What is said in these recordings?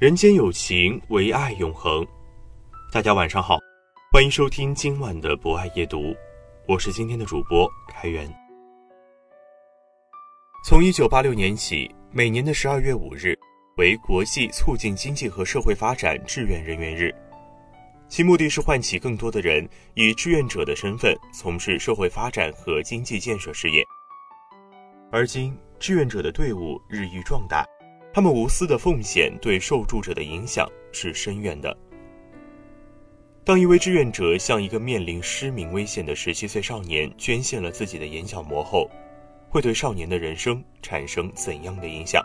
人间有情，唯爱永恒。大家晚上好，欢迎收听今晚的博爱夜读，我是今天的主播开元。从一九八六年起，每年的十二月五日为国际促进经济和社会发展志愿人员日，其目的是唤起更多的人以志愿者的身份从事社会发展和经济建设事业。而今，志愿者的队伍日益壮大。他们无私的奉献对受助者的影响是深远的。当一位志愿者向一个面临失明危险的十七岁少年捐献了自己的眼角膜后，会对少年的人生产生怎样的影响？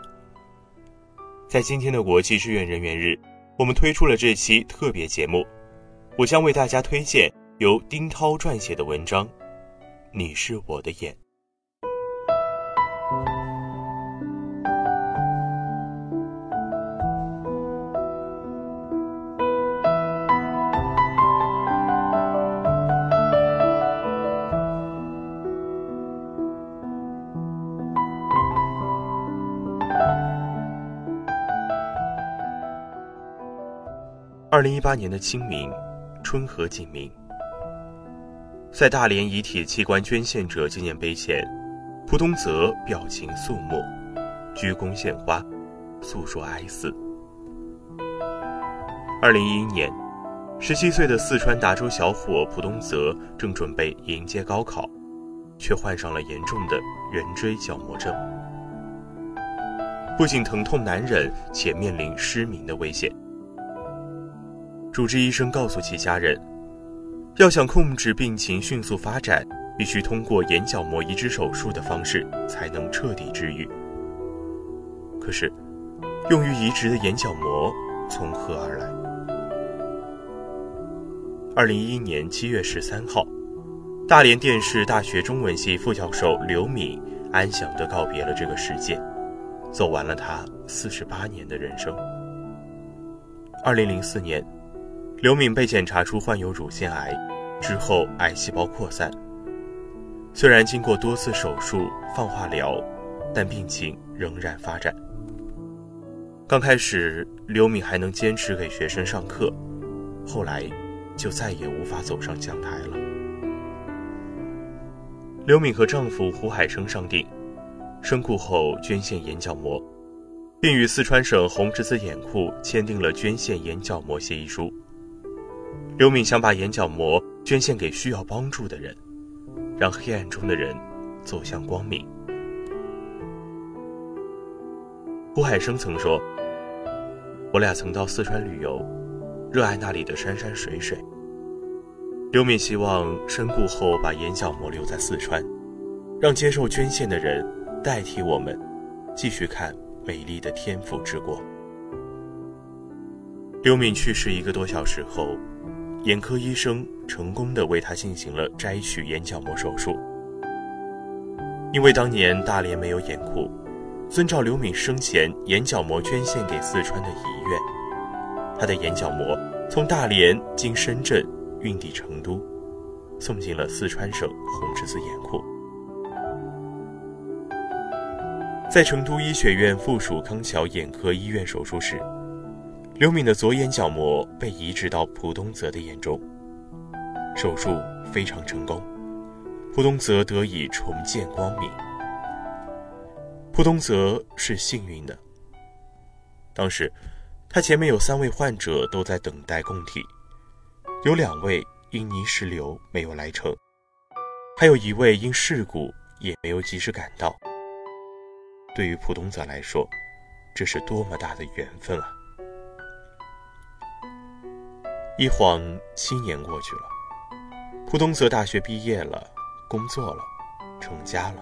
在今天的国际志愿人员日，我们推出了这期特别节目，我将为大家推荐由丁涛撰写的文章《你是我的眼》。二零一八年的清明，春和景明，在大连遗体器官捐献者纪念碑前，蒲东泽表情肃穆，鞠躬献花，诉说哀思。二零一一年，十七岁的四川达州小伙蒲东泽正准备迎接高考，却患上了严重的圆锥角膜症，不仅疼痛难忍，且面临失明的危险。主治医生告诉其家人，要想控制病情迅速发展，必须通过眼角膜移植手术的方式才能彻底治愈。可是，用于移植的眼角膜从何而来？二零一一年七月十三号，大连电视大学中文系副教授刘敏安详地告别了这个世界，走完了他四十八年的人生。二零零四年。刘敏被检查出患有乳腺癌，之后癌细胞扩散。虽然经过多次手术、放化疗，但病情仍然发展。刚开始，刘敏还能坚持给学生上课，后来就再也无法走上讲台了。刘敏和丈夫胡海生商定，身故后捐献眼角膜，并与四川省红十字眼库签订了捐献眼角膜协议书。刘敏想把眼角膜捐献给需要帮助的人，让黑暗中的人走向光明。胡海生曾说：“我俩曾到四川旅游，热爱那里的山山水水。”刘敏希望身故后把眼角膜留在四川，让接受捐献的人代替我们，继续看美丽的天府之国。刘敏去世一个多小时后。眼科医生成功的为他进行了摘取眼角膜手术。因为当年大连没有眼库，遵照刘敏生前眼角膜捐献给四川的遗愿，他的眼角膜从大连经深圳运抵成都，送进了四川省红十字眼库。在成都医学院附属康桥眼科医院手术室。刘敏的左眼角膜被移植到蒲东泽的眼中，手术非常成功，蒲东泽得以重见光明。蒲东泽是幸运的，当时他前面有三位患者都在等待供体，有两位因泥石流没有来成，还有一位因事故也没有及时赶到。对于普东泽来说，这是多么大的缘分啊！一晃七年过去了，普东泽大学毕业了，工作了，成家了。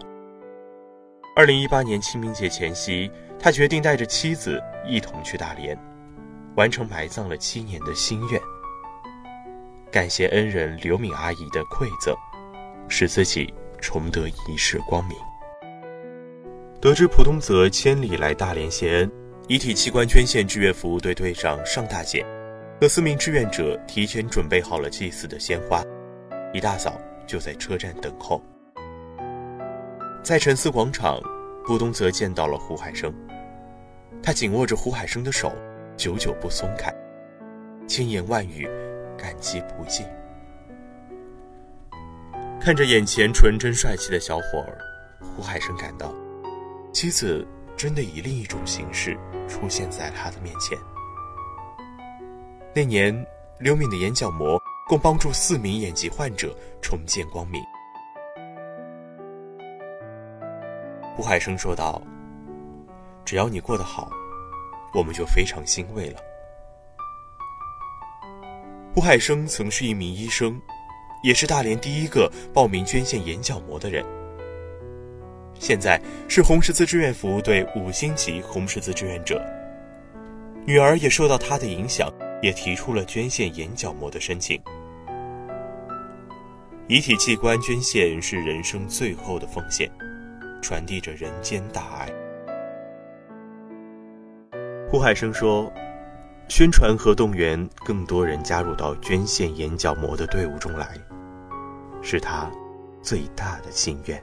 二零一八年清明节前夕，他决定带着妻子一同去大连，完成埋葬了七年的心愿。感谢恩人刘敏阿姨的馈赠，使自己重得一世光明。得知普东泽千里来大连谢恩，遗体器官捐献志愿服务队队长尚大姐和四名志愿者提前准备好了祭祀的鲜花，一大早就在车站等候。在陈思广场，顾东泽见到了胡海生，他紧握着胡海生的手，久久不松开，千言万语，感激不尽。看着眼前纯真帅气的小伙儿，胡海生感到，妻子真的以另一种形式出现在他的面前。那年，刘敏的眼角膜共帮助四名眼疾患者重见光明。胡海生说道：“只要你过得好，我们就非常欣慰了。”胡海生曾是一名医生，也是大连第一个报名捐献眼角膜的人。现在是红十字志愿服务队五星级红十字志愿者。女儿也受到他的影响，也提出了捐献眼角膜的申请。遗体器官捐献是人生最后的奉献。传递着人间大爱。胡海生说：“宣传和动员更多人加入到捐献眼角膜的队伍中来，是他最大的心愿。”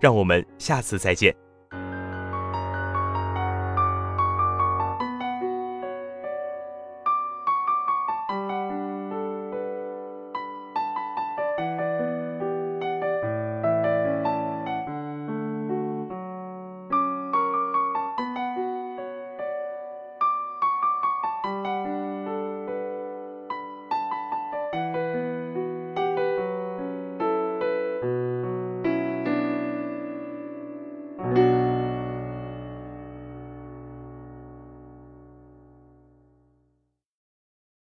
让我们下次再见。